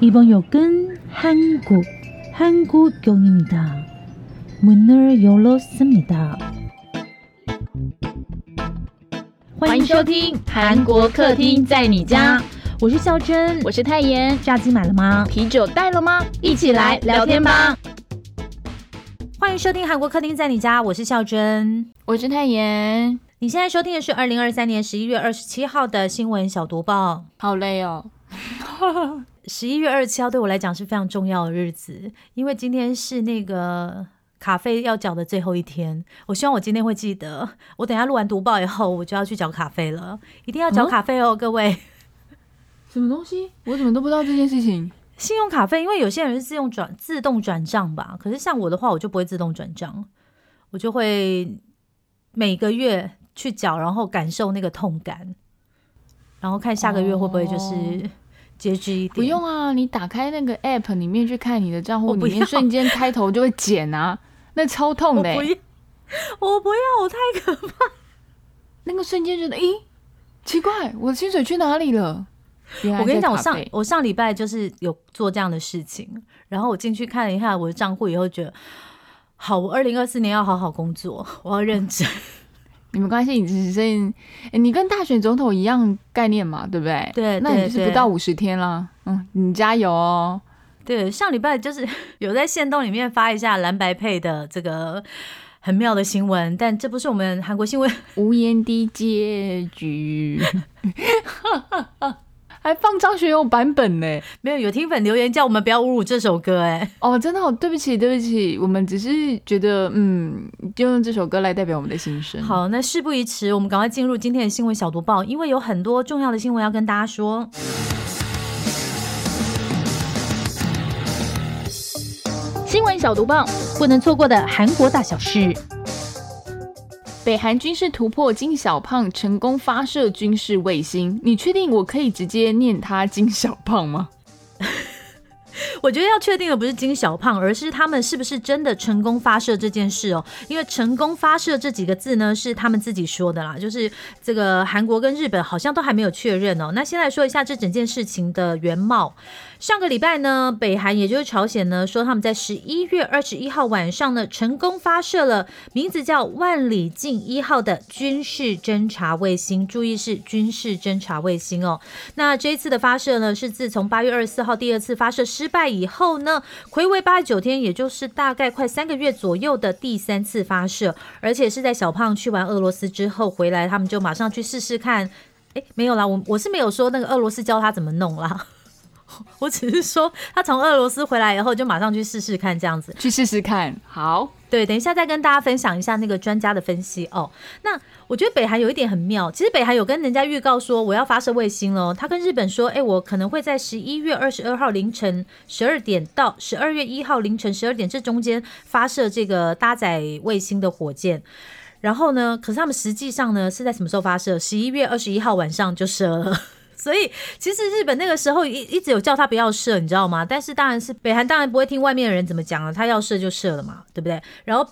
이번 역은 한국, 한국역입니다. 문을 열었습니다. 欢迎收听韩国客厅在你家，我是孝珍，我是泰妍。炸鸡买了吗？啤酒带了吗？一起来聊天吧。欢迎收听韩国客厅在你家，我是孝珍，我是泰妍。你现在收听的是二零二三年十一月二十七号的新闻小读报。好累哦。 十一月二十七号对我来讲是非常重要的日子，因为今天是那个卡费要缴的最后一天。我希望我今天会记得，我等下录完读报以后，我就要去缴卡费了，一定要缴卡费哦，各位。什么东西？我怎么都不知道这件事情？信用卡费，因为有些人是自用转自动转账吧，可是像我的话，我就不会自动转账，我就会每个月去缴，然后感受那个痛感，然后看下个月会不会就是。节制一点，不用啊！你打开那个 app 里面去看你的账户里面，瞬间开头就会减啊，那超痛的。我不要，我不要，我太可怕。那个瞬间觉得，咦，奇怪，我的薪水去哪里了？我跟你讲，我上我上礼拜就是有做这样的事情，然后我进去看了一下我的账户以后，觉得好，我二零二四年要好好工作，我要认真。你没关系，你只是你跟大选总统一样概念嘛，对不对？对，那你是不到五十天了，嗯，你加油哦。对，上礼拜就是 有在线动里面发一下蓝白配的这个很妙的新闻，但这不是我们韩国新闻 无言的结局。还放张学友版本呢？没有，有听粉留言叫我们不要侮辱这首歌，哎，哦，真的，对不起，对不起，我们只是觉得，嗯，就用这首歌来代表我们的心声。好，那事不宜迟，我们赶快进入今天的新闻小读报，因为有很多重要的新闻要跟大家说。新闻小读报，不能错过的韩国大小事。北韩军事突破金小胖，成功发射军事卫星。你确定我可以直接念他金小胖吗？我觉得要确定的不是金小胖，而是他们是不是真的成功发射这件事哦。因为成功发射这几个字呢，是他们自己说的啦，就是这个韩国跟日本好像都还没有确认哦。那先来说一下这整件事情的原貌。上个礼拜呢，北韩也就是朝鲜呢，说他们在十一月二十一号晚上呢，成功发射了名字叫万里镜一号的军事侦察卫星。注意是军事侦察卫星哦。那这一次的发射呢，是自从八月二十四号第二次发射失失败以后呢，回违八十九天，也就是大概快三个月左右的第三次发射，而且是在小胖去完俄罗斯之后回来，他们就马上去试试看。哎，没有啦，我我是没有说那个俄罗斯教他怎么弄啦。我只是说，他从俄罗斯回来以后，就马上去试试看，这样子去试试看。好，对，等一下再跟大家分享一下那个专家的分析哦。那我觉得北韩有一点很妙，其实北韩有跟人家预告说我要发射卫星了。他跟日本说，哎，我可能会在十一月二十二号凌晨十二点到十二月一号凌晨十二点这中间发射这个搭载卫星的火箭。然后呢，可是他们实际上呢是在什么时候发射？十一月二十一号晚上就射了。所以其实日本那个时候一一直有叫他不要射，你知道吗？但是当然是北韩当然不会听外面的人怎么讲了，他要射就射了嘛，对不对？然后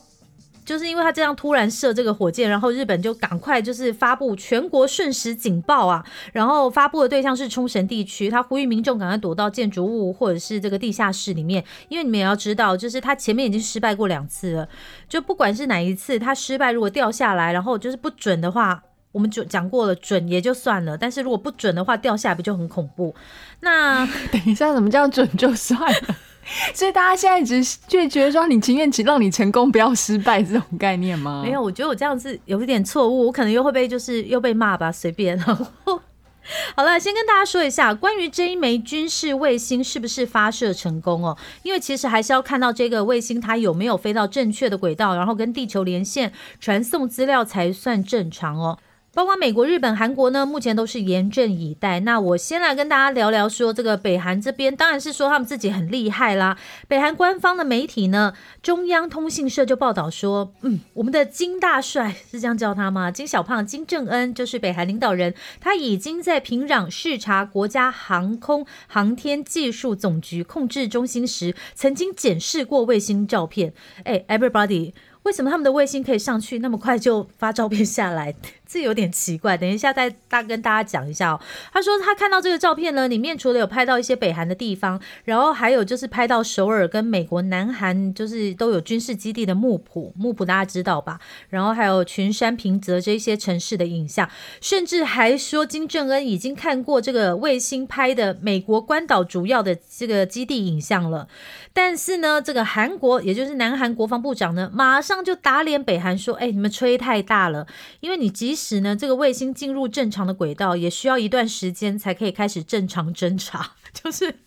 就是因为他这样突然射这个火箭，然后日本就赶快就是发布全国瞬时警报啊，然后发布的对象是冲绳地区，他呼吁民众赶快躲到建筑物或者是这个地下室里面，因为你们也要知道，就是他前面已经失败过两次了，就不管是哪一次他失败，如果掉下来，然后就是不准的话。我们就讲过了，准也就算了，但是如果不准的话，掉下来不就很恐怖？那 等一下，怎么叫准就算了？所以大家现在只是就觉得说，你情愿只让你成功，不要失败这种概念吗？没有，我觉得我这样子有一点错误，我可能又会被就是 又被骂吧，随便。好了，先跟大家说一下，关于这一枚军事卫星是不是发射成功哦？因为其实还是要看到这个卫星它有没有飞到正确的轨道，然后跟地球连线，传送资料才算正常哦。包括美国、日本、韩国呢，目前都是严阵以待。那我先来跟大家聊聊，说这个北韩这边，当然是说他们自己很厉害啦。北韩官方的媒体呢，中央通信社就报道说，嗯，我们的金大帅是这样叫他吗？金小胖金正恩就是北韩领导人，他已经在平壤视察国家航空航天技术总局控制中心时，曾经检视过卫星照片。哎，everybody。为什么他们的卫星可以上去那么快就发照片下来？这有点奇怪。等一下再大跟大家讲一下哦。他说他看到这个照片呢，里面除了有拍到一些北韩的地方，然后还有就是拍到首尔跟美国南韩就是都有军事基地的木浦，木浦大家知道吧？然后还有群山平泽这些城市的影像，甚至还说金正恩已经看过这个卫星拍的美国关岛主要的这个基地影像了。但是呢，这个韩国也就是南韩国防部长呢，马上就打脸北韩说：“哎，你们吹太大了，因为你即时呢这个卫星进入正常的轨道，也需要一段时间才可以开始正常侦查。就是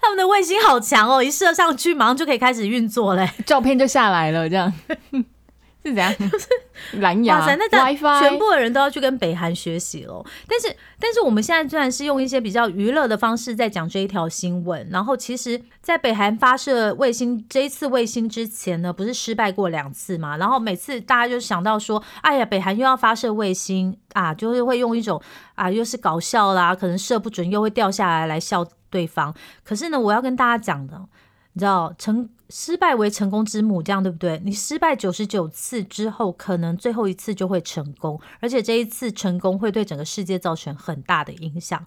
他们的卫星好强哦，一射上去马上就可以开始运作嘞，照片就下来了，这样。”是怎样？蓝牙、WiFi，全部的人都要去跟北韩学习喽。但是，但是我们现在虽然是用一些比较娱乐的方式在讲这一条新闻，然后其实，在北韩发射卫星这一次卫星之前呢，不是失败过两次嘛？然后每次大家就想到说，哎呀，北韩又要发射卫星啊，就是会用一种啊，又是搞笑啦，可能射不准又会掉下来来笑对方。可是呢，我要跟大家讲的，你知道成。失败为成功之母，这样对不对？你失败九十九次之后，可能最后一次就会成功，而且这一次成功会对整个世界造成很大的影响。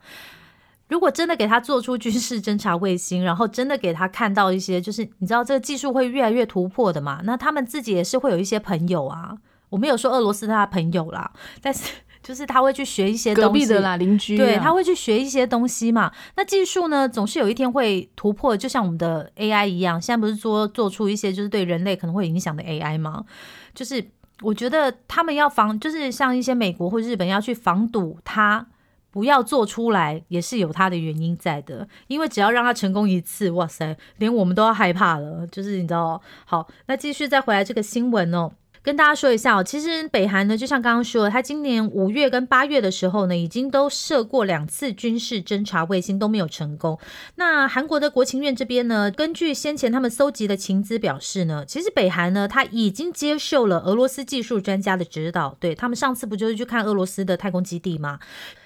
如果真的给他做出军事侦察卫星，然后真的给他看到一些，就是你知道这个技术会越来越突破的嘛？那他们自己也是会有一些朋友啊。我没有说俄罗斯他的朋友啦，但是。就是他会去学一些隔壁的啦，邻居对，他会去学一些东西嘛。那技术呢，总是有一天会突破，就像我们的 AI 一样。现在不是说做出一些就是对人类可能会影响的 AI 吗？就是我觉得他们要防，就是像一些美国或日本要去防堵它不要做出来，也是有它的原因在的。因为只要让它成功一次，哇塞，连我们都要害怕了。就是你知道，好，那继续再回来这个新闻哦。跟大家说一下哦，其实北韩呢，就像刚刚说，他今年五月跟八月的时候呢，已经都射过两次军事侦察卫星，都没有成功。那韩国的国情院这边呢，根据先前他们搜集的情资表示呢，其实北韩呢，他已经接受了俄罗斯技术专家的指导，对他们上次不就是去看俄罗斯的太空基地吗？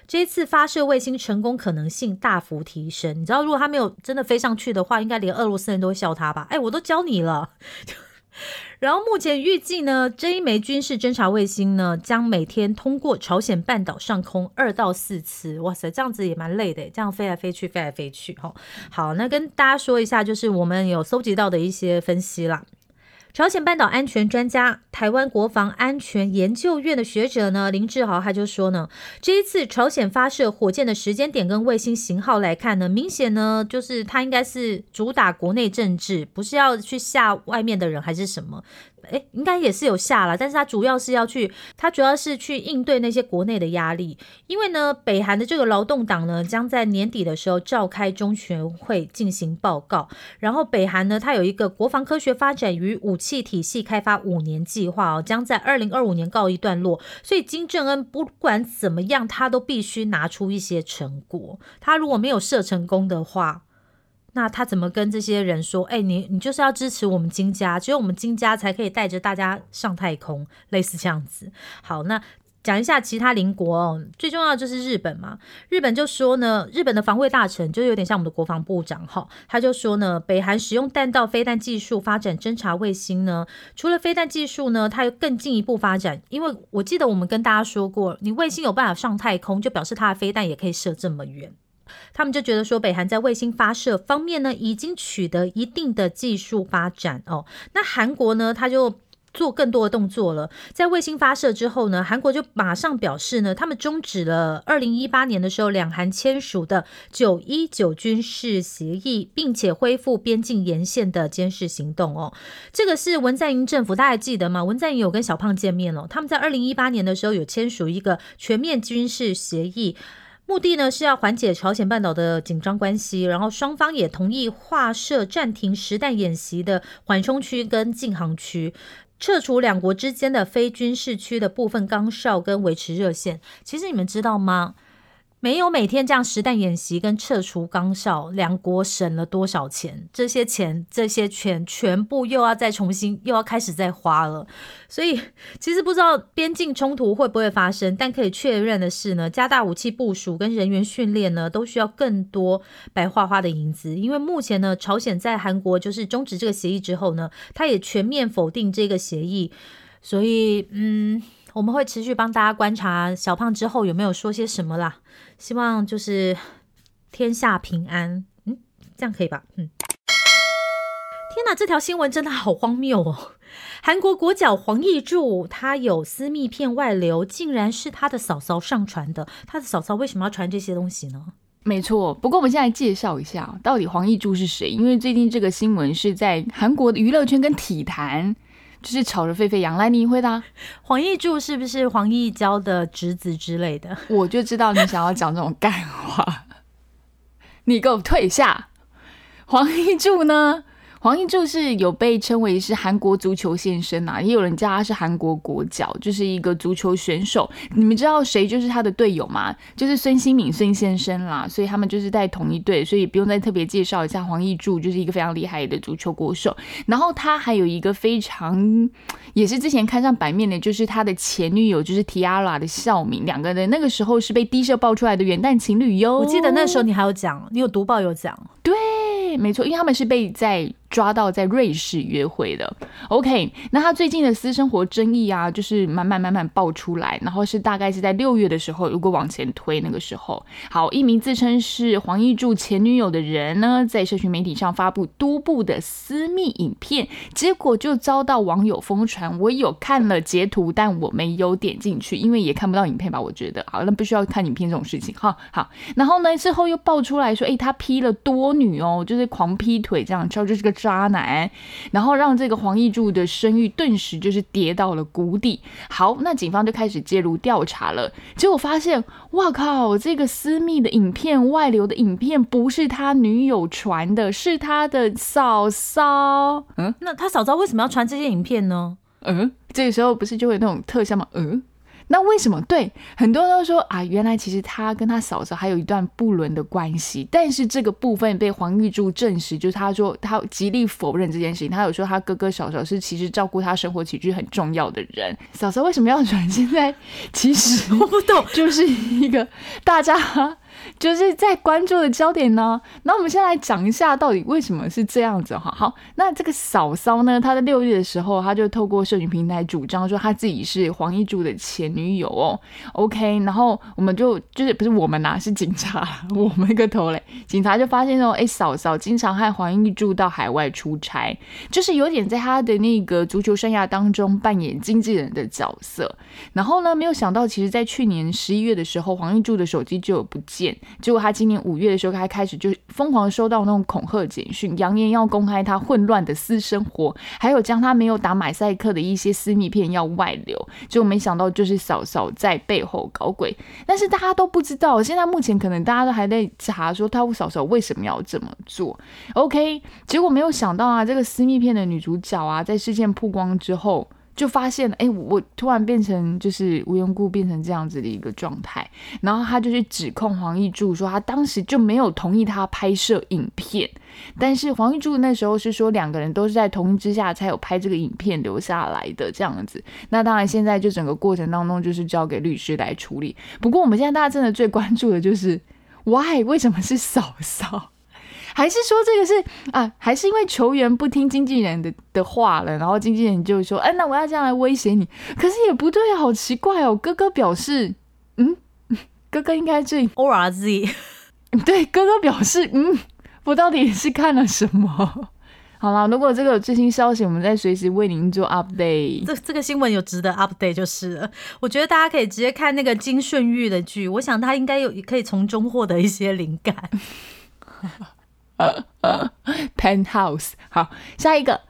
这一次发射卫星成功可能性大幅提升。你知道，如果他没有真的飞上去的话，应该连俄罗斯人都会笑他吧？哎，我都教你了。然后目前预计呢，这一枚军事侦察卫星呢，将每天通过朝鲜半岛上空二到四次。哇塞，这样子也蛮累的，这样飞来飞去，飞来飞去。哈，好，那跟大家说一下，就是我们有搜集到的一些分析啦。朝鲜半岛安全专家、台湾国防安全研究院的学者呢，林志豪他就说呢，这一次朝鲜发射火箭的时间点跟卫星型号来看呢，明显呢就是他应该是主打国内政治，不是要去吓外面的人还是什么。哎，应该也是有下了，但是他主要是要去，他主要是去应对那些国内的压力。因为呢，北韩的这个劳动党呢，将在年底的时候召开中全会进行报告。然后北韩呢，它有一个国防科学发展与武器体系开发五年计划哦，将在二零二五年告一段落。所以金正恩不管怎么样，他都必须拿出一些成果。他如果没有射成功的话，那他怎么跟这些人说？哎，你你就是要支持我们金家，只有我们金家才可以带着大家上太空，类似这样子。好，那讲一下其他邻国哦，最重要的就是日本嘛。日本就说呢，日本的防卫大臣就有点像我们的国防部长哈，他就说呢，北韩使用弹道飞弹技术发展侦察卫星呢，除了飞弹技术呢，它又更进一步发展。因为我记得我们跟大家说过，你卫星有办法上太空，就表示它的飞弹也可以射这么远。他们就觉得说，北韩在卫星发射方面呢，已经取得一定的技术发展哦。那韩国呢，他就做更多的动作了。在卫星发射之后呢，韩国就马上表示呢，他们终止了二零一八年的时候两韩签署的九一九军事协议，并且恢复边境沿线的监视行动哦。这个是文在寅政府，大家还记得吗？文在寅有跟小胖见面了，他们在二零一八年的时候有签署一个全面军事协议。目的呢是要缓解朝鲜半岛的紧张关系，然后双方也同意划设暂停实弹演习的缓冲区跟禁航区，撤除两国之间的非军事区的部分岗哨跟维持热线。其实你们知道吗？没有每天这样实弹演习跟撤除岗哨，两国省了多少钱？这些钱、这些钱全部又要再重新又要开始再花了。所以其实不知道边境冲突会不会发生，但可以确认的是呢，加大武器部署跟人员训练呢，都需要更多白花花的银子。因为目前呢，朝鲜在韩国就是终止这个协议之后呢，他也全面否定这个协议。所以，嗯，我们会持续帮大家观察小胖之后有没有说些什么啦。希望就是天下平安，嗯，这样可以吧？嗯。天哪，这条新闻真的好荒谬哦！韩国国脚黄义柱他有私密片外流，竟然是他的嫂嫂上传的。他的嫂嫂为什么要传这些东西呢？没错，不过我们现在介绍一下，到底黄义柱是谁？因为最近这个新闻是在韩国的娱乐圈跟体坛。就是吵得沸沸扬，来你回答，黄奕柱是不是黄奕娇的侄子之类的？我就知道你想要讲这种干话，你给我退下，黄奕柱呢？黄义柱是有被称为是韩国足球先生啊，也有人叫他是韩国国脚，就是一个足球选手。你们知道谁就是他的队友吗？就是孙兴敏孙先生啦。所以他们就是在同一队，所以不用再特别介绍一下黄义柱，就是一个非常厉害的足球国手。然后他还有一个非常也是之前看上版面的，就是他的前女友，就是 Tiara 的孝敏，两个人那个时候是被低社爆出来的元旦情侣哟。我记得那时候你还有讲，你有读报有讲，对，没错，因为他们是被在。抓到在瑞士约会的，OK，那他最近的私生活争议啊，就是慢慢慢慢爆出来，然后是大概是在六月的时候，如果往前推那个时候，好，一名自称是黄义柱前女友的人呢，在社群媒体上发布多部的私密影片，结果就遭到网友疯传。我有看了截图，但我没有点进去，因为也看不到影片吧？我觉得，好，那不需要看影片这种事情，哈，好，然后呢，之后又爆出来说，哎，他劈了多女哦，就是狂劈腿这样，知道这是个。渣男，然后让这个黄义柱的声誉顿时就是跌到了谷底。好，那警方就开始介入调查了。结果发现，哇靠，这个私密的影片外流的影片不是他女友传的，是他的嫂嫂。嗯，那他嫂嫂为什么要传这些影片呢？嗯，这个时候不是就会那种特效吗？嗯。那为什么？对很多人都说啊，原来其实他跟他嫂嫂还有一段不伦的关系，但是这个部分被黄玉柱证实，就是他说他极力否认这件事情。他有说他哥哥嫂嫂是其实照顾他生活起居很重要的人。嫂嫂为什么要转？现在其实 我不懂，就是一个大家。就是在关注的焦点呢。那我们先来讲一下，到底为什么是这样子哈？好，那这个嫂嫂呢，她在六月的时候，她就透过社群平台主张说，她自己是黄一柱的前女友哦。OK，然后我们就就是不是我们呐，是警察，我们个头嘞。警察就发现说，哎，嫂嫂经常和黄一柱到海外出差，就是有点在他的那个足球生涯当中扮演经纪人的角色。然后呢，没有想到，其实在去年十一月的时候，黄一柱的手机就不见。结果他今年五月的时候，他开始就疯狂收到那种恐吓简讯，扬言要公开他混乱的私生活，还有将他没有打马赛克的一些私密片要外流。结果没想到就是嫂嫂在背后搞鬼，但是大家都不知道。现在目前可能大家都还在查说他嫂嫂为什么要这么做。OK，结果没有想到啊，这个私密片的女主角啊，在事件曝光之后。就发现，哎，我突然变成就是无缘故变成这样子的一个状态，然后他就去指控黄义柱说，他当时就没有同意他拍摄影片，但是黄义柱那时候是说两个人都是在同意之下才有拍这个影片留下来的这样子。那当然现在就整个过程当中就是交给律师来处理。不过我们现在大家真的最关注的就是，why 为什么是嫂嫂？还是说这个是啊？还是因为球员不听经纪人的的话了，然后经纪人就说：“哎，那我要这样来威胁你。”可是也不对啊，好奇怪哦。哥哥表示：“嗯，哥哥应该是 O R Z。”对，哥哥表示：“嗯，我到底是看了什么？” 好啦，如果这个有最新消息，我们再随时为您做 update。这这个新闻有值得 update 就是了。我觉得大家可以直接看那个金顺玉的剧，我想他应该有可以从中获得一些灵感。Penthouse，好，下一个，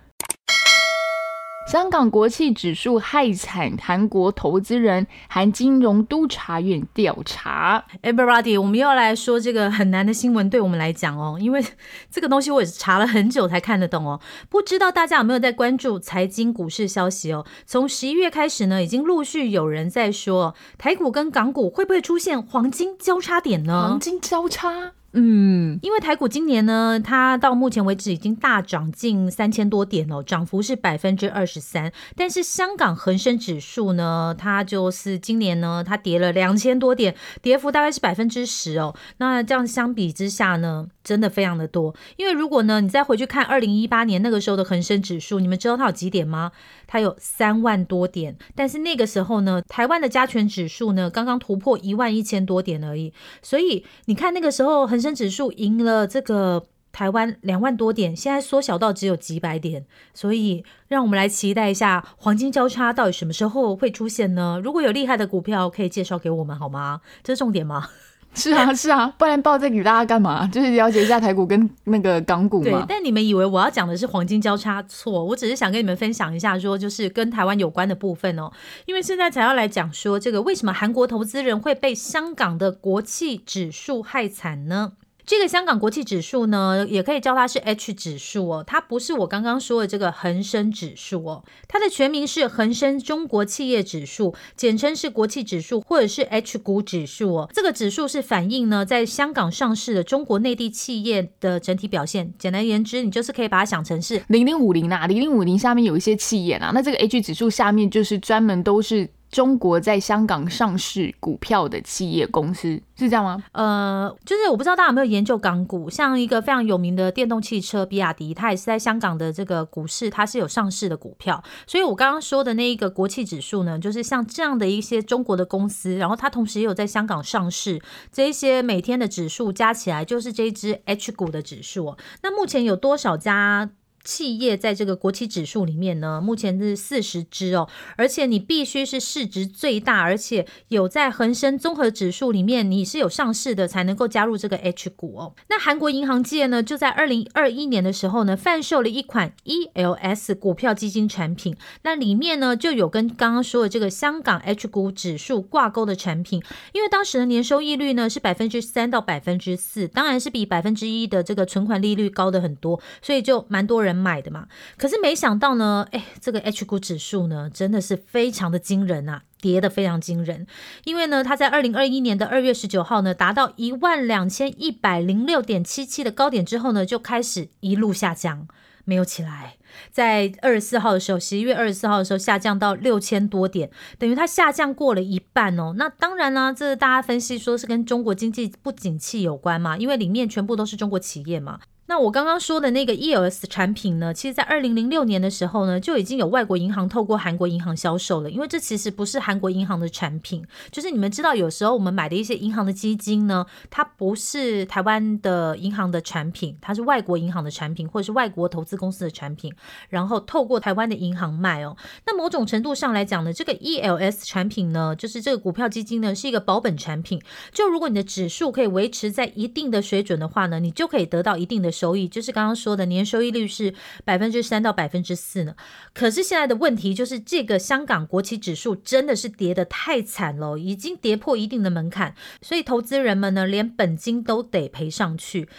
香港国企指数害惨韩国投资人，韩金融督察院调查。Everybody，我们又要来说这个很难的新闻，对我们来讲哦，因为这个东西我也是查了很久才看得懂哦。不知道大家有没有在关注财经股市消息哦？从十一月开始呢，已经陆续有人在说，台股跟港股会不会出现黄金交叉点呢？黄金交叉。嗯，因为台股今年呢，它到目前为止已经大涨近三千多点哦，涨幅是百分之二十三。但是香港恒生指数呢，它就是今年呢，它跌了两千多点，跌幅大概是百分之十哦。那这样相比之下呢，真的非常的多。因为如果呢，你再回去看二零一八年那个时候的恒生指数，你们知道它有几点吗？它有三万多点。但是那个时候呢，台湾的加权指数呢，刚刚突破一万一千多点而已。所以你看那个时候恒生指数赢了这个台湾两万多点，现在缩小到只有几百点，所以让我们来期待一下黄金交叉到底什么时候会出现呢？如果有厉害的股票，可以介绍给我们好吗？这是重点吗？是啊，是啊，不然报这给大家干嘛？就是了解一下台股跟那个港股嘛。对，但你们以为我要讲的是黄金交叉？错，我只是想跟你们分享一下，说就是跟台湾有关的部分哦。因为现在才要来讲说这个为什么韩国投资人会被香港的国企指数害惨呢？这个香港国际指数呢，也可以叫它是 H 指数哦，它不是我刚刚说的这个恒生指数哦，它的全名是恒生中国企业指数，简称是国企指数或者是 H 股指数哦。这个指数是反映呢在香港上市的中国内地企业的整体表现。简单言之，你就是可以把它想成是零零五零啊，零零五零下面有一些企业啊，那这个 H 指数下面就是专门都是。中国在香港上市股票的企业公司是这样吗？呃，就是我不知道大家有没有研究港股，像一个非常有名的电动汽车比亚迪，它也是在香港的这个股市，它是有上市的股票。所以我刚刚说的那一个国企指数呢，就是像这样的一些中国的公司，然后它同时也有在香港上市，这一些每天的指数加起来就是这一只 H 股的指数。那目前有多少家？企业在这个国企指数里面呢，目前是四十只哦，而且你必须是市值最大，而且有在恒生综合指数里面你是有上市的，才能够加入这个 H 股哦。那韩国银行界呢，就在二零二一年的时候呢，贩售了一款 ELS 股票基金产品，那里面呢就有跟刚刚说的这个香港 H 股指数挂钩的产品，因为当时的年收益率呢是百分之三到百分之四，当然是比百分之一的这个存款利率高的很多，所以就蛮多人。买的嘛，可是没想到呢，哎，这个 H 股指数呢，真的是非常的惊人啊，跌的非常惊人。因为呢，它在二零二一年的二月十九号呢，达到一万两千一百零六点七七的高点之后呢，就开始一路下降，没有起来。在二十四号的时候，十一月二十四号的时候，下降到六千多点，等于它下降过了一半哦。那当然呢，这大家分析说是跟中国经济不景气有关嘛，因为里面全部都是中国企业嘛。那我刚刚说的那个 ELS 产品呢，其实，在二零零六年的时候呢，就已经有外国银行透过韩国银行销售了。因为这其实不是韩国银行的产品，就是你们知道，有时候我们买的一些银行的基金呢，它不是台湾的银行的产品，它是外国银行的产品，或者是外国投资公司的产品，然后透过台湾的银行卖哦。那某种程度上来讲呢，这个 ELS 产品呢，就是这个股票基金呢，是一个保本产品。就如果你的指数可以维持在一定的水准的话呢，你就可以得到一定的。收益就是刚刚说的年收益率是百分之三到百分之四呢，可是现在的问题就是这个香港国企指数真的是跌得太惨了，已经跌破一定的门槛，所以投资人们呢连本金都得赔上去。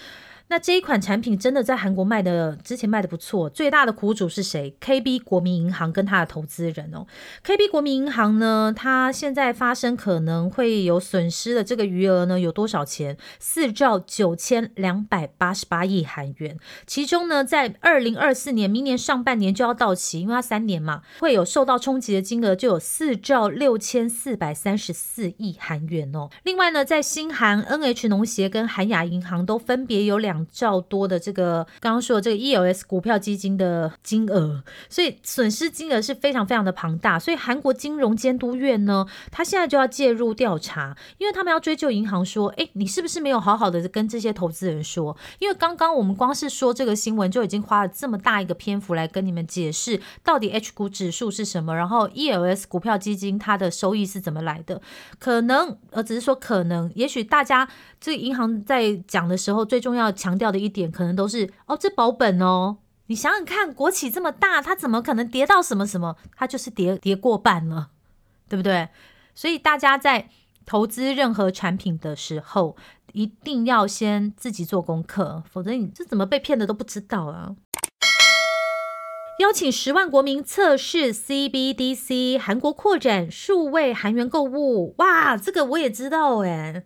那这一款产品真的在韩国卖的，之前卖的不错。最大的苦主是谁？KB 国民银行跟他的投资人哦。KB 国民银行呢，它现在发生可能会有损失的这个余额呢，有多少钱？四兆九千两百八十八亿韩元。其中呢，在二零二四年，明年上半年就要到期，因为它三年嘛，会有受到冲击的金额就有四兆六千四百三十四亿韩元哦。另外呢，在新韩 NH 农协跟韩亚银行都分别有两。较多的这个刚刚说的这个 ELS 股票基金的金额，所以损失金额是非常非常的庞大。所以韩国金融监督院呢，他现在就要介入调查，因为他们要追究银行说，哎，你是不是没有好好的跟这些投资人说？因为刚刚我们光是说这个新闻就已经花了这么大一个篇幅来跟你们解释到底 H 股指数是什么，然后 ELS 股票基金它的收益是怎么来的？可能呃，只是说可能，也许大家这个银行在讲的时候，最重要。强调的一点可能都是哦，这保本哦，你想想看，国企这么大，它怎么可能跌到什么什么？它就是跌跌过半了，对不对？所以大家在投资任何产品的时候，一定要先自己做功课，否则你这怎么被骗的都不知道啊！邀请十万国民测试 CBDC，韩国扩展数位韩元购物，哇，这个我也知道哎。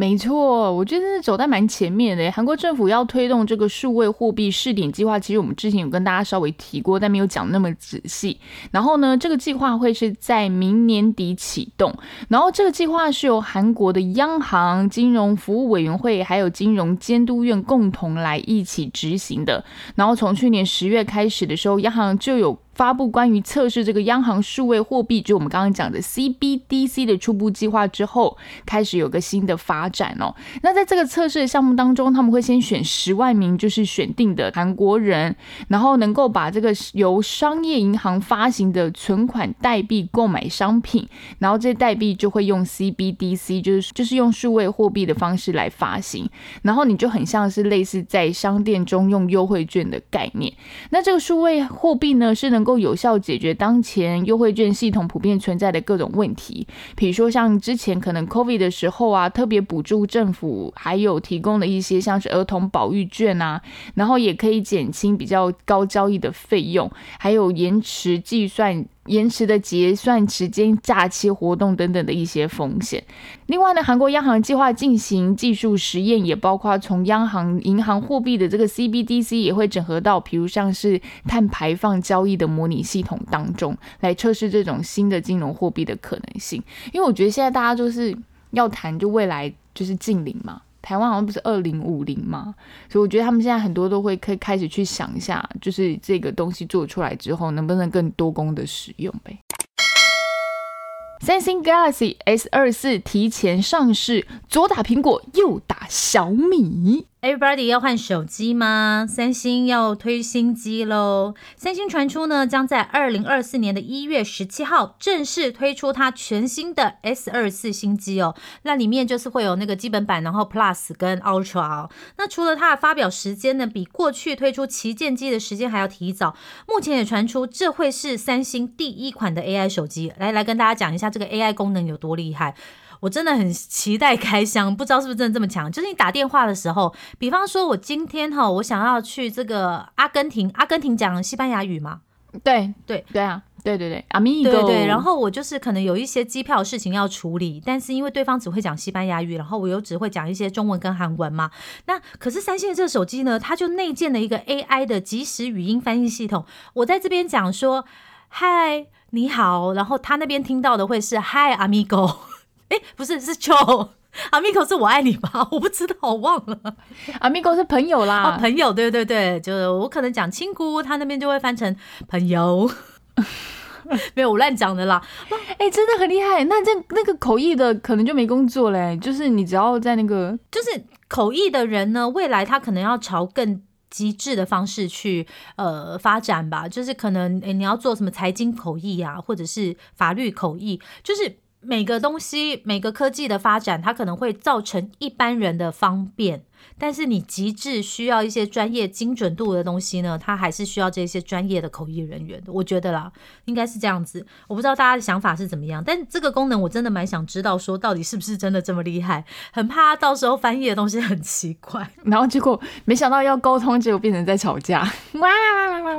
没错，我觉得是走在蛮前面的。韩国政府要推动这个数位货币试点计划，其实我们之前有跟大家稍微提过，但没有讲那么仔细。然后呢，这个计划会是在明年底启动。然后这个计划是由韩国的央行金融服务委员会还有金融监督院共同来一起执行的。然后从去年十月开始的时候，央行就有。发布关于测试这个央行数位货币，就我们刚刚讲的 CBDC 的初步计划之后，开始有个新的发展哦。那在这个测试的项目当中，他们会先选十万名就是选定的韩国人，然后能够把这个由商业银行发行的存款代币购买商品，然后这代币就会用 CBDC，就是就是用数位货币的方式来发行，然后你就很像是类似在商店中用优惠券的概念。那这个数位货币呢，是能能够有效解决当前优惠券系统普遍存在的各种问题，比如说像之前可能 COVID 的时候啊，特别补助政府还有提供的一些像是儿童保育券啊，然后也可以减轻比较高交易的费用，还有延迟计算。延迟的结算时间、假期活动等等的一些风险。另外呢，韩国央行计划进行技术实验，也包括从央行银行货币的这个 CBDC 也会整合到，比如像是碳排放交易的模拟系统当中，来测试这种新的金融货币的可能性。因为我觉得现在大家就是要谈，就未来就是近邻嘛。台湾好像不是二零五零嘛？所以我觉得他们现在很多都会可以开始去想一下，就是这个东西做出来之后，能不能更多功的使用呗。三星 Galaxy S 二四提前上市，左打苹果，右打小米。Everybody 要换手机吗？三星要推新机喽！三星传出呢，将在二零二四年的一月十七号正式推出它全新的 S 二四新机哦。那里面就是会有那个基本版，然后 Plus 跟 Ultra 哦。那除了它的发表时间呢，比过去推出旗舰机的时间还要提早。目前也传出这会是三星第一款的 AI 手机。来来跟大家讲一下这个 AI 功能有多厉害。我真的很期待开箱，不知道是不是真的这么强。就是你打电话的时候，比方说我今天哈，我想要去这个阿根廷，阿根廷讲西班牙语嘛？对对对啊，对对对，阿米对对。然后我就是可能有一些机票事情要处理，但是因为对方只会讲西班牙语，然后我又只会讲一些中文跟韩文嘛。那可是三星的这个手机呢，它就内建了一个 AI 的即时语音翻译系统。我在这边讲说嗨你好，然后他那边听到的会是嗨 amigo。哎，不是，是 Joe，Amigo 是我爱你吧？我不知道，我忘了。Amigo 是朋友啦，朋友，对对对，就是我可能讲亲姑，他那边就会翻成朋友。没有，我乱讲的啦。哎，真的很厉害。那这那个口译的可能就没工作嘞，就是你只要在那个，就是口译的人呢，未来他可能要朝更机智的方式去呃发展吧。就是可能哎，你要做什么财经口译啊，或者是法律口译，就是。每个东西，每个科技的发展，它可能会造成一般人的方便，但是你极致需要一些专业精准度的东西呢，它还是需要这些专业的口译人员的。我觉得啦，应该是这样子。我不知道大家的想法是怎么样，但这个功能我真的蛮想知道，说到底是不是真的这么厉害？很怕到时候翻译的东西很奇怪，然后结果没想到要沟通，结果变成在吵架。哇！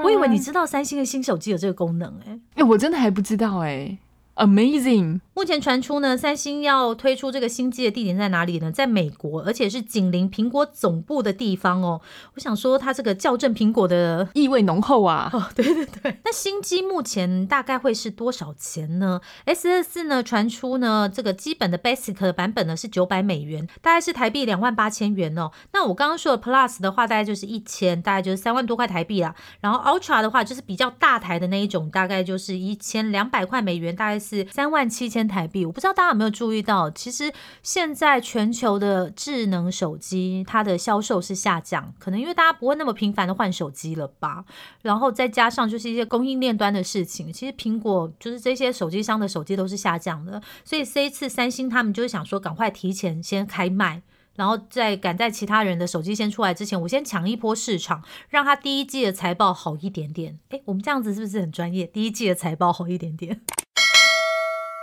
我以为你知道三星的新手机有这个功能，哎，哎，我真的还不知道，哎。Amazing！目前传出呢，三星要推出这个新机的地点在哪里呢？在美国，而且是紧邻苹果总部的地方哦。我想说，它这个校正苹果的意味浓厚啊！哦，对对对。那新机目前大概会是多少钱呢？S 二四呢？传出呢，这个基本的 Basic 的版本呢是九百美元，大概是台币两万八千元哦。那我刚刚说的 Plus 的话，大概就是一千，大概就是三万多块台币啦。然后 Ultra 的话，就是比较大台的那一种，大概就是一千两百块美元，大概。是三万七千台币，我不知道大家有没有注意到，其实现在全球的智能手机它的销售是下降，可能因为大家不会那么频繁的换手机了吧，然后再加上就是一些供应链端的事情，其实苹果就是这些手机商的手机都是下降的，所以这一次三星他们就是想说赶快提前先开卖。然后在赶在其他人的手机先出来之前，我先抢一波市场，让他第一季的财报好一点点。诶，我们这样子是不是很专业？第一季的财报好一点点。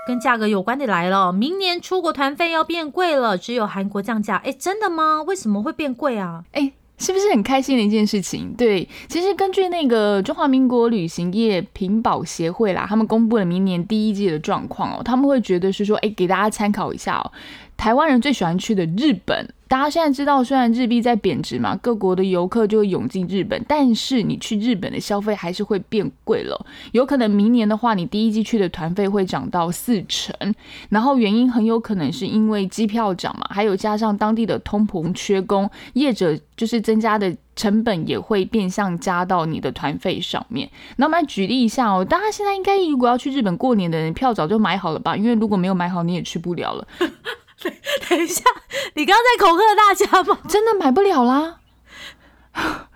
跟价格有关的来了，明年出国团费要变贵了，只有韩国降价。诶，真的吗？为什么会变贵啊？哎，是不是很开心的一件事情？对，其实根据那个中华民国旅行业评保协会啦，他们公布了明年第一季的状况哦，他们会觉得是说，哎，给大家参考一下哦。台湾人最喜欢去的日本，大家现在知道，虽然日币在贬值嘛，各国的游客就会涌进日本，但是你去日本的消费还是会变贵了。有可能明年的话，你第一季去的团费会涨到四成，然后原因很有可能是因为机票涨嘛，还有加上当地的通膨缺工，业者就是增加的成本也会变相加到你的团费上面。那我们来举例一下哦，大家现在应该如果要去日本过年的人，票早就买好了吧？因为如果没有买好，你也去不了了。等一下，你刚刚在恐吓大家吗？真的买不了啦？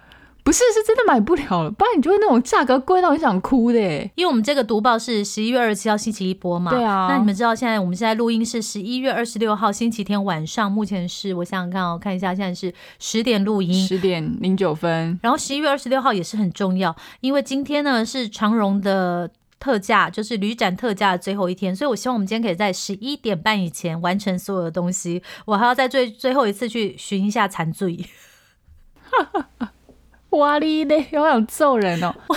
不是，是真的买不了了，不然你就会那种价格贵到你想哭的。因为我们这个读报是十一月二十七号星期一播嘛，对啊。那你们知道现在我们现在录音是十一月二十六号星期天晚上，目前是我想想看哦，看一下现在是十点录音，十点零九分。然后十一月二十六号也是很重要，因为今天呢是长荣的。特价就是旅展特价的最后一天，所以我希望我们今天可以在十一点半以前完成所有的东西。我还要在最最后一次去寻一下残罪。哇哩嘞，好想揍人哦！我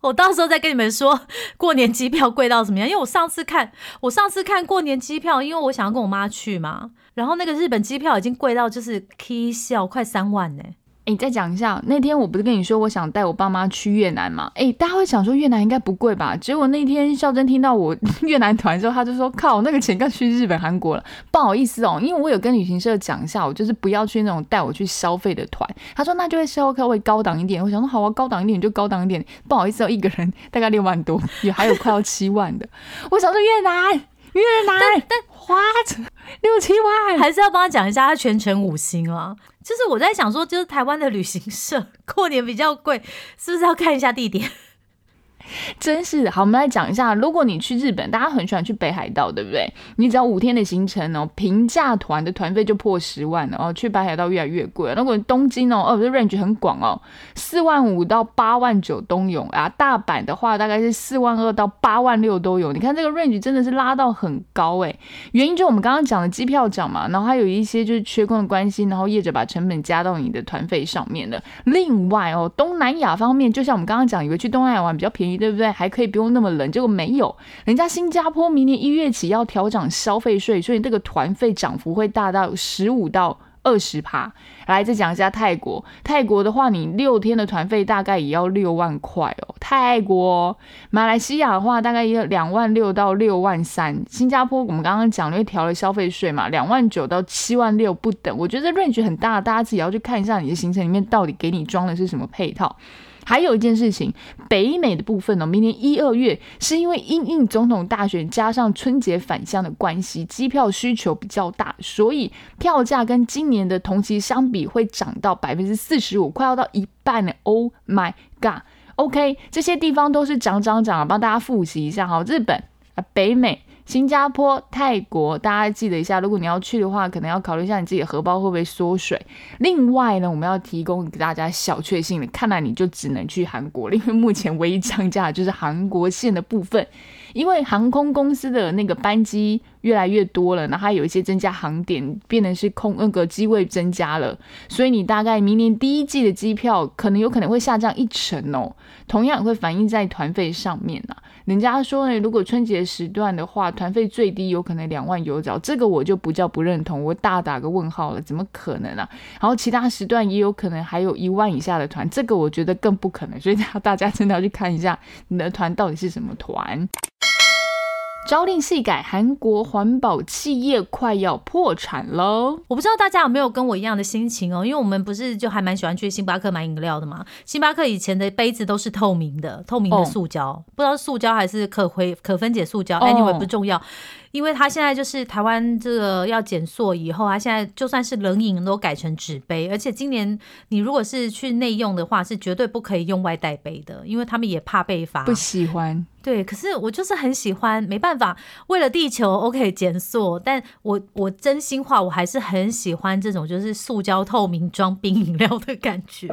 我到时候再跟你们说过年机票贵到怎么样，因为我上次看我上次看过年机票，因为我想要跟我妈去嘛，然后那个日本机票已经贵到就是 K 笑快三万呢。哎，再讲一下，那天我不是跟你说我想带我爸妈去越南吗？哎，大家会想说越南应该不贵吧？结果那天孝珍听到我 越南团之后，他就说：“靠，那个钱该去日本、韩国了。”不好意思哦，因为我有跟旅行社讲一下，我就是不要去那种带我去消费的团。他说那就会稍微高档一点。我想说好啊，高档一点就高档一点。不好意思哦，一个人大概六万多，也还有快要七万的。我想说越南，越南，但花六七万，还是要帮他讲一下，他全程五星啊。就是我在想说，就是台湾的旅行社过年比较贵，是不是要看一下地点？真是好，我们来讲一下，如果你去日本，大家很喜欢去北海道，对不对？你只要五天的行程哦，平价团的团费就破十万了哦。去北海道越来越贵，如果东京哦，哦，这 range 很广哦，四万五到八万九都有啊。大阪的话，大概是四万二到八万六都有。你看这个 range 真的是拉到很高哎。原因就我们刚刚讲的机票涨嘛，然后还有一些就是缺工的关系，然后业者把成本加到你的团费上面的。另外哦，东南亚方面，就像我们刚刚讲，以为去东南亚玩比较便宜。对不对？还可以不用那么冷，结果没有。人家新加坡明年一月起要调整消费税，所以这个团费涨幅会大到十五到二十趴。来，再讲一下泰国。泰国的话，你六天的团费大概也要六万块哦。泰国、马来西亚的话，大概也要两万六到六万三。新加坡我们刚刚讲了，因为调了消费税嘛，两万九到七万六不等。我觉得 range 很大，大家自己要去看一下你的行程里面到底给你装的是什么配套。还有一件事情，北美的部分呢，明年一二月是因为因应总统大选加上春节返乡的关系，机票需求比较大，所以票价跟今年的同期相比会涨到百分之四十五，快要到一半呢。Oh my god！OK，这些地方都是涨涨涨，帮大家复习一下哈。日本啊，北美。新加坡、泰国，大家记得一下，如果你要去的话，可能要考虑一下你自己的荷包会不会缩水。另外呢，我们要提供给大家小确幸的，看来你就只能去韩国了，因为目前唯一降价就是韩国线的部分。因为航空公司的那个班机越来越多了，然后有一些增加航点，变成是空那个机位增加了，所以你大概明年第一季的机票可能有可能会下降一成哦。同样也会反映在团费上面呐。人家说呢，如果春节时段的话，团费最低有可能两万有找，这个我就不叫不认同，我大打个问号了，怎么可能啊？然后其他时段也有可能还有一万以下的团，这个我觉得更不可能，所以大家真的要去看一下你的团到底是什么团。朝令夕改，韩国环保企业快要破产喽！我不知道大家有没有跟我一样的心情哦，因为我们不是就还蛮喜欢去星巴克买饮料的嘛。星巴克以前的杯子都是透明的，透明的塑胶，不知道是塑胶还是可回可分解塑胶，anyway 不重要。因为他现在就是台湾这个要减塑以后，他现在就算是冷饮都改成纸杯，而且今年你如果是去内用的话，是绝对不可以用外带杯的，因为他们也怕被罚。不喜欢。对，可是我就是很喜欢，没办法，为了地球，OK 减塑，但我我真心话，我还是很喜欢这种就是塑胶透明装冰饮料的感觉。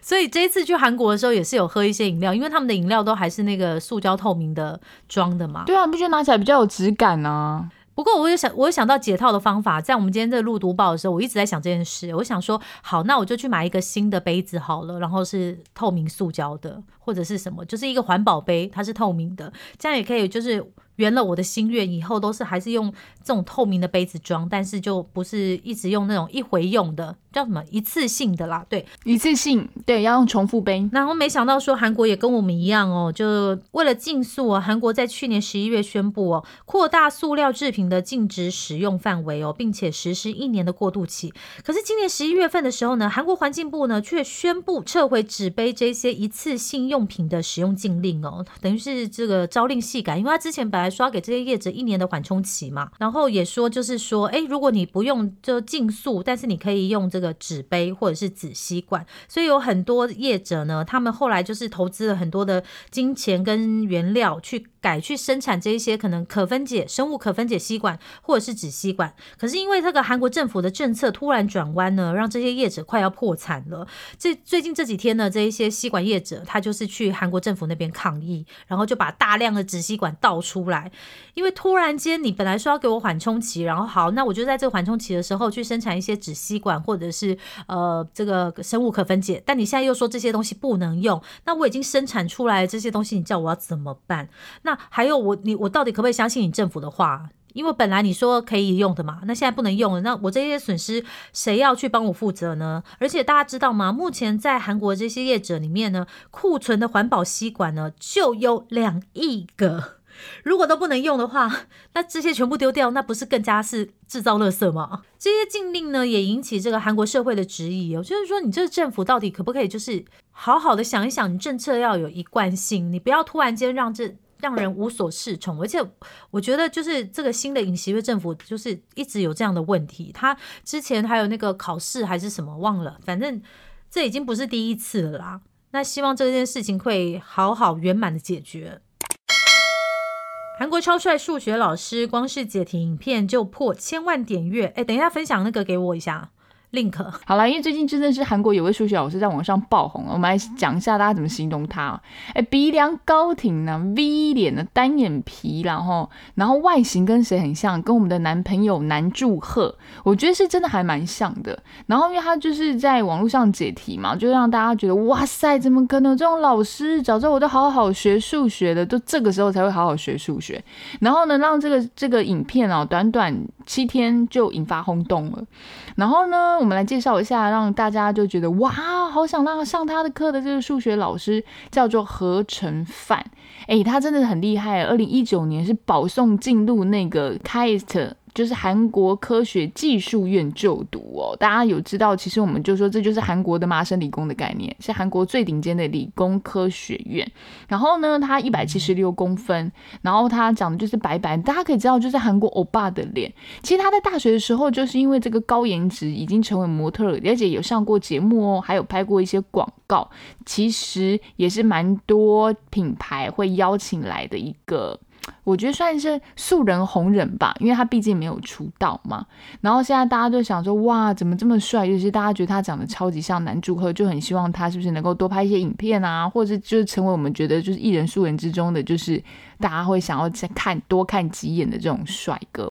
所以这一次去韩国的时候，也是有喝一些饮料，因为他们的饮料都还是那个塑胶透明的装的嘛。对啊，你不觉得拿起来比较有质感啊？不过我有想，我有想到解套的方法，在我们今天在录读报的时候，我一直在想这件事。我想说，好，那我就去买一个新的杯子好了，然后是透明塑胶的，或者是什么，就是一个环保杯，它是透明的，这样也可以，就是圆了我的心愿，以后都是还是用这种透明的杯子装，但是就不是一直用那种一回用的。叫什么一次性的啦？对，一次性，对，要用重复杯。然后没想到说韩国也跟我们一样哦，就为了竞速哦，韩国在去年十一月宣布哦，扩大塑料制品的禁止使用范围哦，并且实施一年的过渡期。可是今年十一月份的时候呢，韩国环境部呢却宣布撤回纸杯这些一次性用品的使用禁令哦，等于是这个朝令夕改，因为他之前本来来刷给这些业者一年的缓冲期嘛，然后也说就是说，哎，如果你不用就竞速，但是你可以用这个。纸杯或者是纸吸管，所以有很多业者呢，他们后来就是投资了很多的金钱跟原料去。改去生产这一些可能可分解生物可分解吸管或者是纸吸管，可是因为这个韩国政府的政策突然转弯呢，让这些业者快要破产了。这最近这几天呢，这一些吸管业者他就是去韩国政府那边抗议，然后就把大量的纸吸管倒出来，因为突然间你本来说要给我缓冲期，然后好，那我就在这缓冲期的时候去生产一些纸吸管或者是呃这个生物可分解，但你现在又说这些东西不能用，那我已经生产出来这些东西，你叫我要怎么办？那还有我你我到底可不可以相信你政府的话？因为本来你说可以用的嘛，那现在不能用了，那我这些损失谁要去帮我负责呢？而且大家知道吗？目前在韩国这些业者里面呢，库存的环保吸管呢就有两亿个，如果都不能用的话，那这些全部丢掉，那不是更加是制造垃圾吗？这些禁令呢也引起这个韩国社会的质疑哦，就是说你这个政府到底可不可以就是好好的想一想，你政策要有一贯性，你不要突然间让这。让人无所适从，而且我觉得就是这个新的尹锡悦政府就是一直有这样的问题。他之前还有那个考试还是什么忘了，反正这已经不是第一次了啦。那希望这件事情会好好圆满的解决。韩国超帅数学老师光是解题影片就破千万点阅，哎，等一下分享那个给我一下。Link 好了，因为最近真的是韩国有位数学老师在网上爆红了，我们来讲一下大家怎么形容他。哎，鼻梁高挺呢，V 脸的单眼皮，然后然后外形跟谁很像？跟我们的男朋友南柱赫，我觉得是真的还蛮像的。然后因为他就是在网络上解题嘛，就让大家觉得哇塞，怎么可能这种老师？早知道我都好好学数学的，都这个时候才会好好学数学。然后呢，让这个这个影片哦，短短七天就引发轰动了。然后呢？我们来介绍一下，让大家就觉得哇，好想让上他的课的这个数学老师叫做何成范，哎，他真的很厉害，二零一九年是保送进入那个 KIST。就是韩国科学技术院就读哦，大家有知道？其实我们就说这就是韩国的麻省理工的概念，是韩国最顶尖的理工科学院。然后呢，他一百七十六公分，然后他长得就是白白，大家可以知道就是韩国欧巴的脸。其实他在大学的时候就是因为这个高颜值，已经成为模特了，而且有上过节目哦，还有拍过一些广告。其实也是蛮多品牌会邀请来的一个。我觉得算是素人红人吧，因为他毕竟没有出道嘛。然后现在大家都想说，哇，怎么这么帅？尤其大家觉得他长得超级像男主赫，就很希望他是不是能够多拍一些影片啊，或者就是成为我们觉得就是艺人素人之中的，就是大家会想要再看多看几眼的这种帅哥。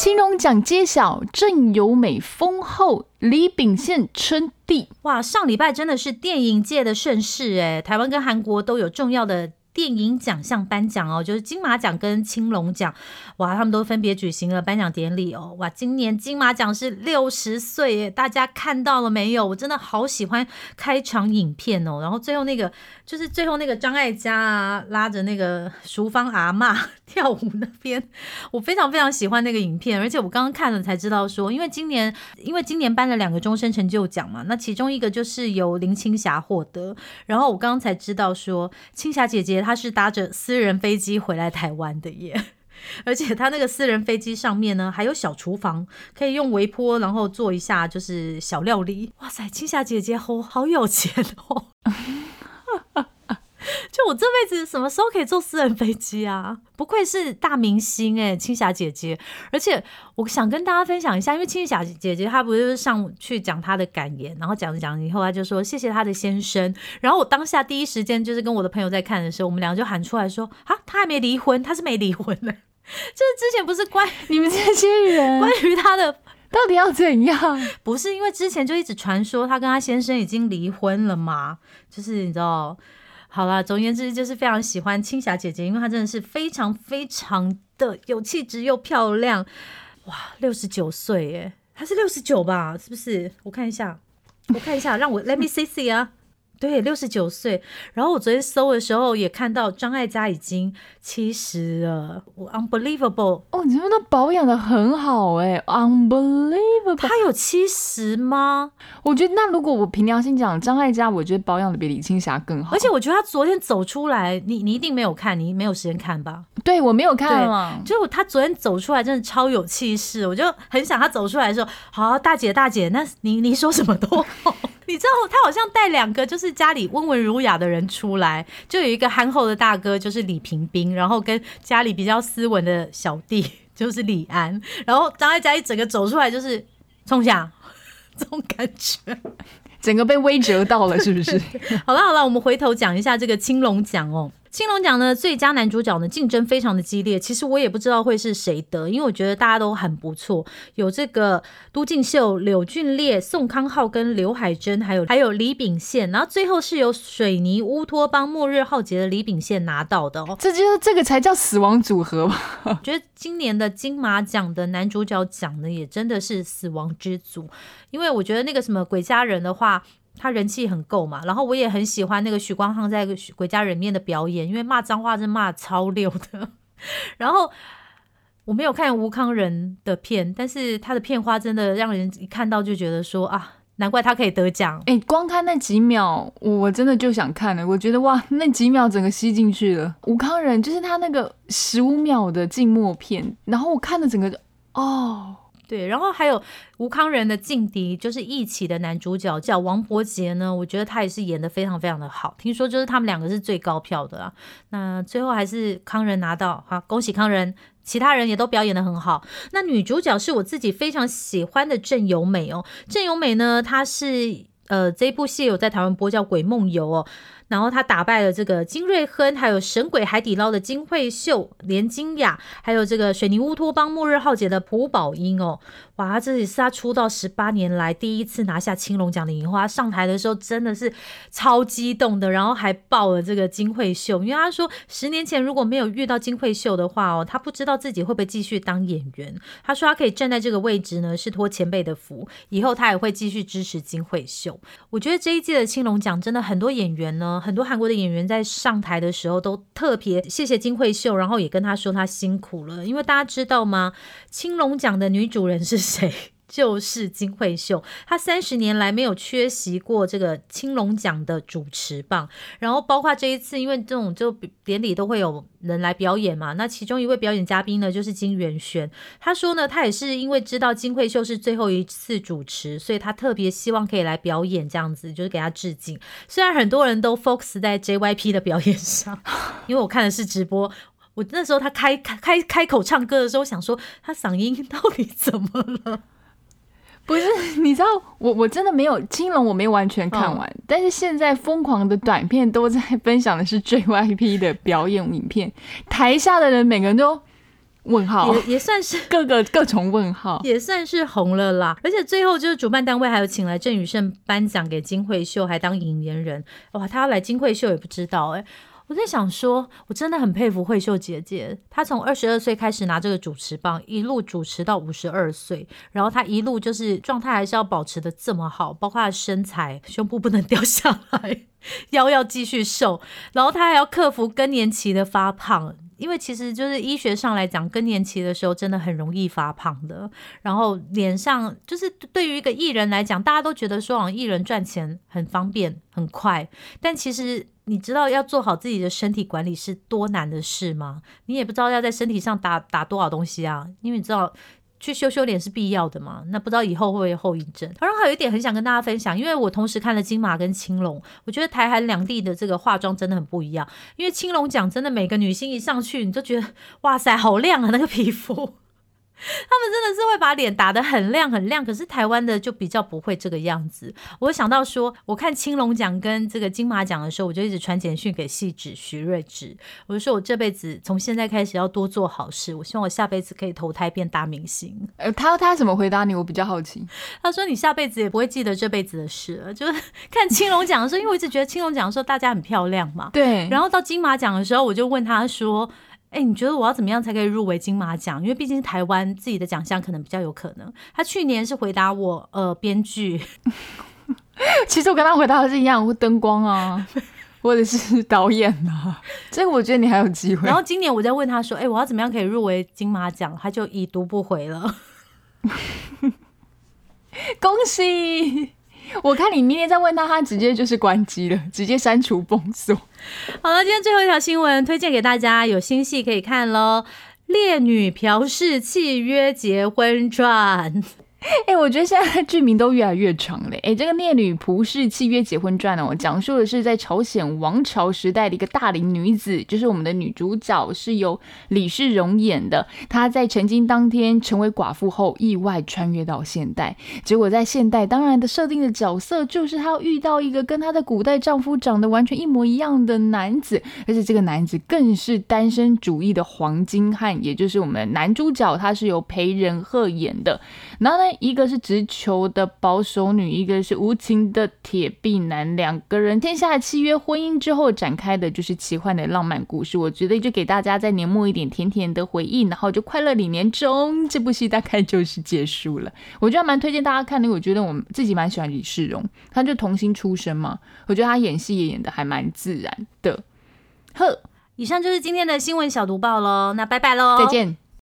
青龙奖揭晓，郑有美封后，李秉宪称帝。哇，上礼拜真的是电影界的盛事哎，台湾跟韩国都有重要的。电影奖项颁奖哦，就是金马奖跟青龙奖，哇，他们都分别举行了颁奖典礼哦，哇，今年金马奖是六十岁耶，大家看到了没有？我真的好喜欢开场影片哦，然后最后那个就是最后那个张艾嘉啊，拉着那个淑芳阿妈 跳舞那边，我非常非常喜欢那个影片，而且我刚刚看了才知道说，因为今年因为今年颁了两个终身成就奖嘛，那其中一个就是由林青霞获得，然后我刚刚才知道说青霞姐姐。他是搭着私人飞机回来台湾的耶，而且他那个私人飞机上面呢还有小厨房，可以用微波，然后做一下就是小料理。哇塞，青霞姐姐好好有钱哦！就我这辈子什么时候可以坐私人飞机啊？不愧是大明星哎，青霞姐姐。而且我想跟大家分享一下，因为青霞姐姐她不是上去讲她的感言，然后讲着讲着以后，她就说谢谢她的先生。然后我当下第一时间就是跟我的朋友在看的时候，我们两个就喊出来说：啊，他还没离婚，她是没离婚呢。就是之前不是关你们这些人关于她的 到底要怎样？不是因为之前就一直传说她跟她先生已经离婚了嘛？就是你知道。好了，总而言之就是非常喜欢青霞姐姐，因为她真的是非常非常的有气质又漂亮。哇，六十九岁耶，她是六十九吧？是不是？我看一下，我看一下，让我 Let me see see 啊。对，六十九岁。然后我昨天搜的时候也看到张艾嘉已经七十了，unbelievable 哦！你们都保养的很好哎，unbelievable。他有七十吗？我觉得那如果我凭良心讲，张艾嘉我觉得保养的比李青霞更好。而且我觉得他昨天走出来，你你一定没有看，你没有时间看吧？对我没有看嘛，就他昨天走出来真的超有气势，我就很想他走出来的时候，好大姐大姐，那你你说什么都好。你知道他好像带两个就是家里温文儒雅的人出来，就有一个憨厚的大哥就是李平斌，然后跟家里比较斯文的小弟 就是李安，然后张艾嘉一整个走出来就是冲下 这种感觉，整个被威折到了是不是？好了好了，我们回头讲一下这个青龙奖哦。青龙奖呢，最佳男主角呢，竞争非常的激烈。其实我也不知道会是谁得，因为我觉得大家都很不错，有这个都敬秀、柳俊烈、宋康昊跟刘海珍，还有还有李秉宪，然后最后是由水泥乌托邦末日浩劫的李秉宪拿到的哦。这就这个才叫死亡组合吧？我觉得今年的金马奖的男主角奖呢，也真的是死亡之组，因为我觉得那个什么鬼家人的话。他人气很够嘛，然后我也很喜欢那个许光汉在《鬼家人》面的表演，因为骂脏话真骂超溜的。然后我没有看吴康仁的片，但是他的片花真的让人一看到就觉得说啊，难怪他可以得奖。哎，光看那几秒，我真的就想看了。我觉得哇，那几秒整个吸进去了。吴康仁就是他那个十五秒的静默片，然后我看的整个哦。对，然后还有吴康仁的劲敌，就是一起的男主角叫王伯杰呢。我觉得他也是演的非常非常的好。听说就是他们两个是最高票的啊。那最后还是康仁拿到，好，恭喜康仁。其他人也都表演的很好。那女主角是我自己非常喜欢的郑有美哦。郑有美呢，她是呃这部戏有在台湾播叫《鬼梦游》哦。然后他打败了这个金瑞亨，还有神鬼海底捞的金惠秀、连金雅，还有这个水泥乌托邦末日浩劫的朴宝英哦。哇，这也是他出道十八年来第一次拿下青龙奖的影后。他上台的时候真的是超激动的，然后还抱了这个金惠秀，因为他说十年前如果没有遇到金惠秀的话哦，他不知道自己会不会继续当演员。他说他可以站在这个位置呢，是托前辈的福，以后他也会继续支持金惠秀。我觉得这一届的青龙奖真的很多演员呢。很多韩国的演员在上台的时候都特别谢谢金惠秀，然后也跟他说他辛苦了，因为大家知道吗？青龙奖的女主人是谁？就是金惠秀，她三十年来没有缺席过这个青龙奖的主持棒，然后包括这一次，因为这种就典礼都会有人来表演嘛，那其中一位表演嘉宾呢就是金元轩，他说呢，他也是因为知道金惠秀是最后一次主持，所以他特别希望可以来表演，这样子就是给他致敬。虽然很多人都 focus 在 JYP 的表演上，因为我看的是直播，我那时候他开开开开口唱歌的时候，想说他嗓音到底怎么了？不是，你知道我我真的没有青龙，我没完全看完。但是现在疯狂的短片都在分享的是 JYP 的表演影片，台下的人每个人都问号，也也算是 各个各种问号，也算是红了啦。而且最后就是主办单位还有请来郑宇盛颁奖给金惠秀，还当引言人。哇，他要来金惠秀也不知道哎。我在想说，我真的很佩服慧秀姐姐。她从二十二岁开始拿这个主持棒，一路主持到五十二岁，然后她一路就是状态还是要保持的这么好，包括她的身材，胸部不能 掉下来，腰要继续瘦，然后她还要克服更年期的发胖。因为其实就是医学上来讲，更年期的时候真的很容易发胖的。然后脸上就是对于一个艺人来讲，大家都觉得说，艺人赚钱很方便很快，但其实你知道要做好自己的身体管理是多难的事吗？你也不知道要在身体上打打多少东西啊，因为你知道。去修修脸是必要的嘛？那不知道以后会不会有后遗症？然后还有一点很想跟大家分享，因为我同时看了金马跟青龙，我觉得台韩两地的这个化妆真的很不一样。因为青龙讲真的每个女星一上去，你就觉得哇塞，好亮啊那个皮肤。他们真的是会把脸打得很亮很亮，可是台湾的就比较不会这个样子。我想到说，我看青龙奖跟这个金马奖的时候，我就一直传简讯给戏子徐瑞智，我就说我这辈子从现在开始要多做好事，我希望我下辈子可以投胎变大明星。呃，他他怎么回答你？我比较好奇。他说你下辈子也不会记得这辈子的事了。就是看青龙奖的时候，因为我一直觉得青龙奖的时候大家很漂亮嘛。对。然后到金马奖的时候，我就问他说。哎，你觉得我要怎么样才可以入围金马奖？因为毕竟台湾自己的奖项可能比较有可能。他去年是回答我，呃，编剧。其实我跟他回答的是一样，灯光啊，或者是导演啊。这个我觉得你还有机会。然后今年我在问他说，哎，我要怎么样可以入围金马奖？他就已读不回了。恭喜！我看你明天再问他，他直接就是关机了，直接删除封锁。好了，今天最后一条新闻推荐给大家，有新戏可以看喽，《烈女朴氏契约结婚传》。哎，我觉得现在剧名都越来越长了。哎，这个《烈女仆氏契约结婚传》呢，我讲述的是在朝鲜王朝时代的一个大龄女子，就是我们的女主角是由李世荣演的。她在成亲当天成为寡妇后，意外穿越到现代。结果在现代，当然的设定的角色就是她遇到一个跟她的古代丈夫长得完全一模一样的男子，而且这个男子更是单身主义的黄金汉，也就是我们男主角，他是由裴仁赫演的。然后呢？一个是直球的保守女，一个是无情的铁臂男，两个人签下契约婚姻之后展开的就是奇幻的浪漫故事。我觉得就给大家在年末一点甜甜的回忆，然后就快乐里年终，这部戏大概就是结束了。我觉得蛮推荐大家看的，我觉得我自己蛮喜欢李世荣，他就童星出身嘛，我觉得他演戏也演的还蛮自然的。呵，以上就是今天的新闻小读报喽，那拜拜喽，再见。